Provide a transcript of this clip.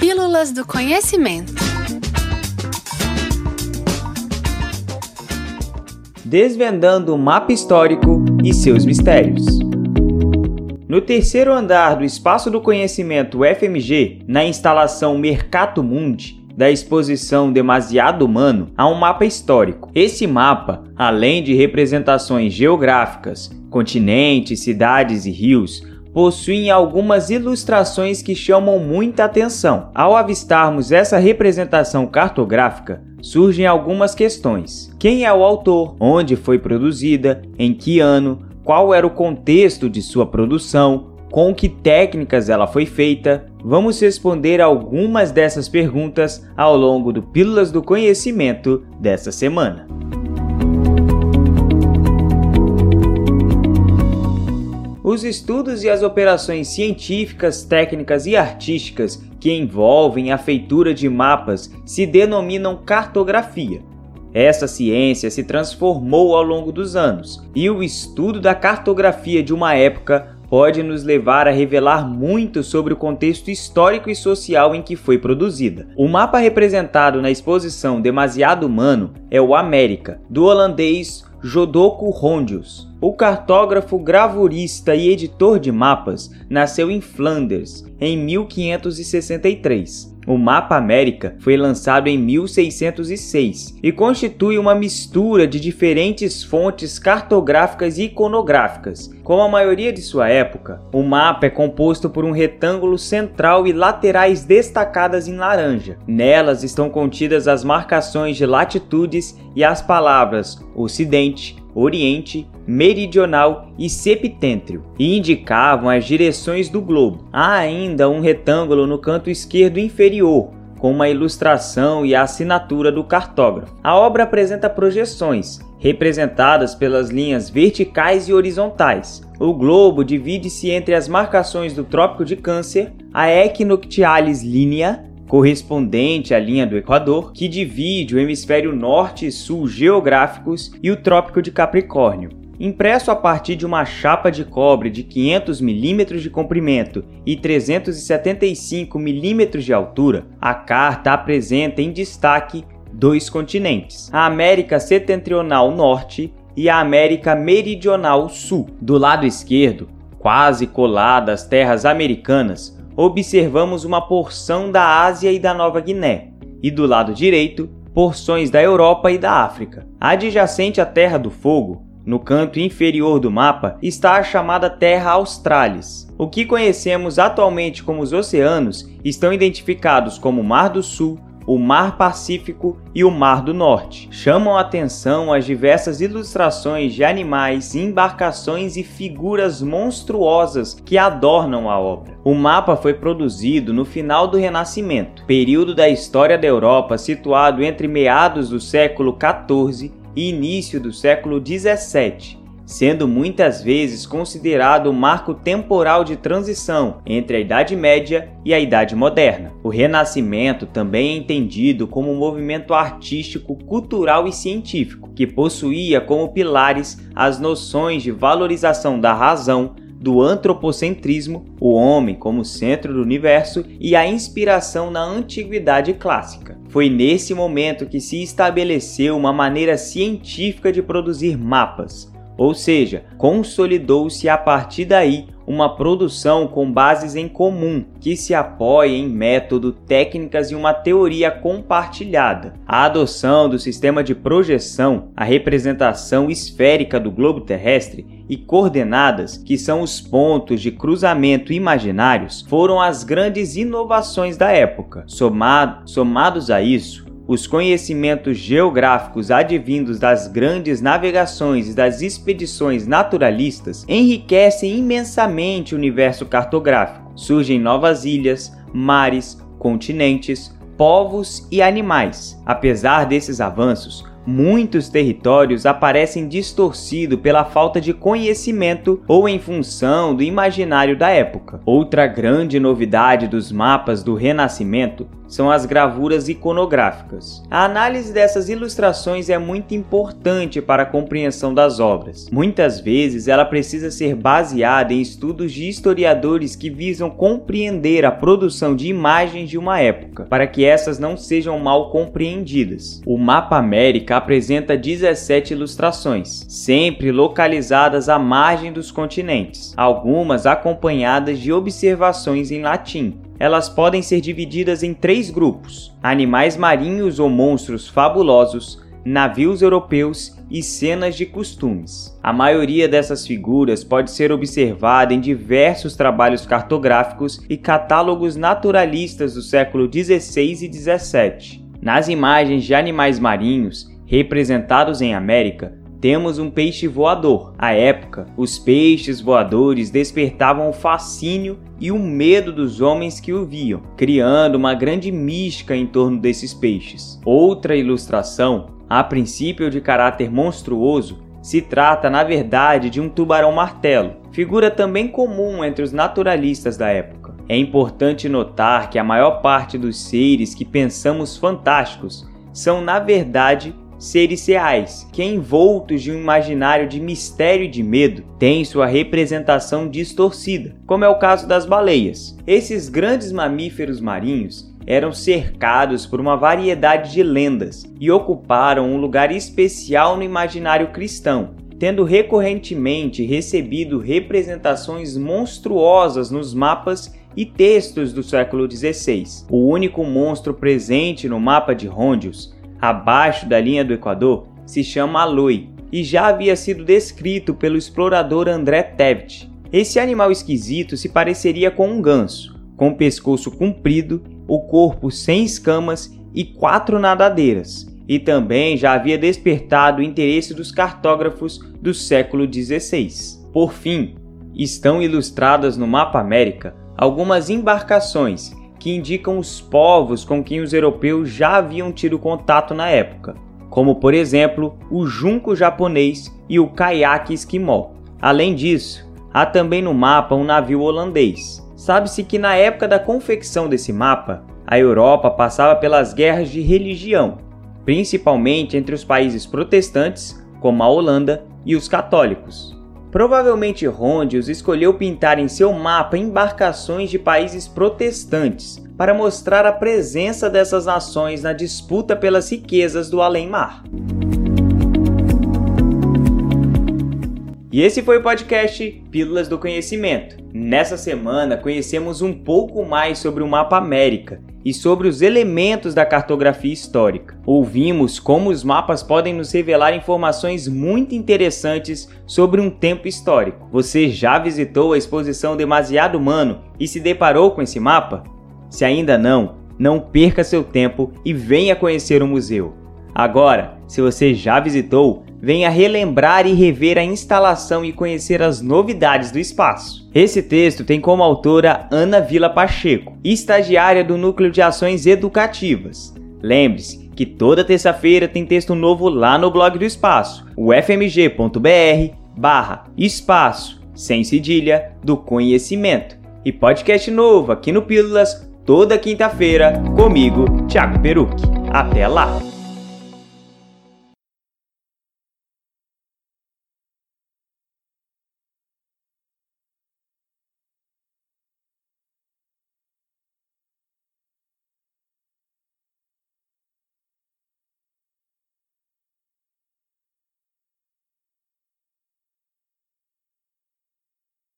Pílulas do Conhecimento. Desvendando o mapa histórico e seus mistérios. No terceiro andar do Espaço do Conhecimento FMG, na instalação Mercato Mundi, da exposição Demasiado Humano, há um mapa histórico. Esse mapa, além de representações geográficas, continentes, cidades e rios, possuem algumas ilustrações que chamam muita atenção. Ao avistarmos essa representação cartográfica, surgem algumas questões: quem é o autor, onde foi produzida, em que ano, qual era o contexto de sua produção, com que técnicas ela foi feita. Vamos responder algumas dessas perguntas ao longo do Pílulas do Conhecimento dessa semana. Os estudos e as operações científicas, técnicas e artísticas que envolvem a feitura de mapas se denominam cartografia. Essa ciência se transformou ao longo dos anos, e o estudo da cartografia de uma época pode nos levar a revelar muito sobre o contexto histórico e social em que foi produzida. O mapa representado na exposição Demasiado Humano é o América, do holandês Jodoko Rondius. O cartógrafo, gravurista e editor de mapas nasceu em Flanders em 1563. O Mapa América foi lançado em 1606 e constitui uma mistura de diferentes fontes cartográficas e iconográficas. Como a maioria de sua época, o mapa é composto por um retângulo central e laterais destacadas em laranja. Nelas estão contidas as marcações de latitudes e as palavras Ocidente, Oriente, Meridional e Septêntreo, e indicavam as direções do globo. Há ainda um retângulo no canto esquerdo inferior, com uma ilustração e a assinatura do cartógrafo. A obra apresenta projeções, representadas pelas linhas verticais e horizontais. O globo divide-se entre as marcações do Trópico de Câncer, a Equinoctialis Linea correspondente à linha do Equador, que divide o hemisfério norte e sul geográficos e o Trópico de Capricórnio. Impresso a partir de uma chapa de cobre de 500 mm de comprimento e 375 mm de altura, a carta apresenta em destaque dois continentes: a América Setentrional Norte e a América Meridional Sul. Do lado esquerdo, quase colada às terras americanas, observamos uma porção da Ásia e da Nova Guiné, e do lado direito, porções da Europa e da África. Adjacente à Terra do Fogo, no canto inferior do mapa, está a chamada Terra Australis. O que conhecemos atualmente como os oceanos estão identificados como Mar do Sul, o Mar Pacífico e o Mar do Norte. Chamam a atenção as diversas ilustrações de animais, embarcações e figuras monstruosas que adornam a obra. O mapa foi produzido no final do Renascimento, período da história da Europa situado entre meados do século XIV e início do século XVII sendo muitas vezes considerado o marco temporal de transição entre a Idade Média e a Idade Moderna. O Renascimento também é entendido como um movimento artístico, cultural e científico que possuía como pilares as noções de valorização da razão, do antropocentrismo, o homem como centro do universo e a inspiração na antiguidade clássica. Foi nesse momento que se estabeleceu uma maneira científica de produzir mapas, ou seja, consolidou-se a partir daí uma produção com bases em comum, que se apoia em método, técnicas e uma teoria compartilhada. A adoção do sistema de projeção, a representação esférica do globo terrestre e coordenadas, que são os pontos de cruzamento imaginários, foram as grandes inovações da época. Somado, somados a isso, os conhecimentos geográficos advindos das grandes navegações e das expedições naturalistas enriquecem imensamente o universo cartográfico. Surgem novas ilhas, mares, continentes, povos e animais. Apesar desses avanços, muitos territórios aparecem distorcidos pela falta de conhecimento ou em função do imaginário da época. Outra grande novidade dos mapas do Renascimento são as gravuras iconográficas. A análise dessas ilustrações é muito importante para a compreensão das obras. Muitas vezes ela precisa ser baseada em estudos de historiadores que visam compreender a produção de imagens de uma época, para que essas não sejam mal compreendidas. O Mapa América apresenta 17 ilustrações, sempre localizadas à margem dos continentes, algumas acompanhadas de observações em latim, elas podem ser divididas em três grupos: animais marinhos ou monstros fabulosos, navios europeus e cenas de costumes. A maioria dessas figuras pode ser observada em diversos trabalhos cartográficos e catálogos naturalistas do século 16 e 17. Nas imagens de animais marinhos, representados em América, temos um peixe voador. À época, os peixes voadores despertavam o fascínio e o medo dos homens que o viam, criando uma grande mística em torno desses peixes. Outra ilustração, a princípio de caráter monstruoso, se trata, na verdade, de um tubarão-martelo, figura também comum entre os naturalistas da época. É importante notar que a maior parte dos seres que pensamos fantásticos são, na verdade, seres reais, que envoltos de um imaginário de mistério e de medo, têm sua representação distorcida, como é o caso das baleias. Esses grandes mamíferos marinhos eram cercados por uma variedade de lendas e ocuparam um lugar especial no imaginário cristão, tendo recorrentemente recebido representações monstruosas nos mapas e textos do século XVI. O único monstro presente no mapa de Rondius abaixo da linha do Equador, se chama Aloi e já havia sido descrito pelo explorador André Tevet. Esse animal esquisito se pareceria com um ganso, com o pescoço comprido, o corpo sem escamas e quatro nadadeiras, e também já havia despertado o interesse dos cartógrafos do século XVI. Por fim, estão ilustradas no mapa América algumas embarcações que indicam os povos com quem os europeus já haviam tido contato na época, como por exemplo o junco japonês e o caiaque esquimó. Além disso, há também no mapa um navio holandês. Sabe-se que na época da confecção desse mapa, a Europa passava pelas guerras de religião, principalmente entre os países protestantes, como a Holanda, e os católicos. Provavelmente Rondius escolheu pintar em seu mapa embarcações de países protestantes para mostrar a presença dessas nações na disputa pelas riquezas do além-mar. E esse foi o podcast Pílulas do Conhecimento. Nessa semana conhecemos um pouco mais sobre o mapa América e sobre os elementos da cartografia histórica. Ouvimos como os mapas podem nos revelar informações muito interessantes sobre um tempo histórico. Você já visitou a exposição Demasiado Humano e se deparou com esse mapa? Se ainda não, não perca seu tempo e venha conhecer o museu. Agora, se você já visitou, venha relembrar e rever a instalação e conhecer as novidades do espaço. Esse texto tem como autora Ana Vila Pacheco, estagiária do Núcleo de Ações Educativas. Lembre-se que toda terça-feira tem texto novo lá no blog do Espaço, o fmg.br barra espaço, sem cedilha, do conhecimento. E podcast novo aqui no Pílulas, toda quinta-feira, comigo, Thiago Peruque. Até lá!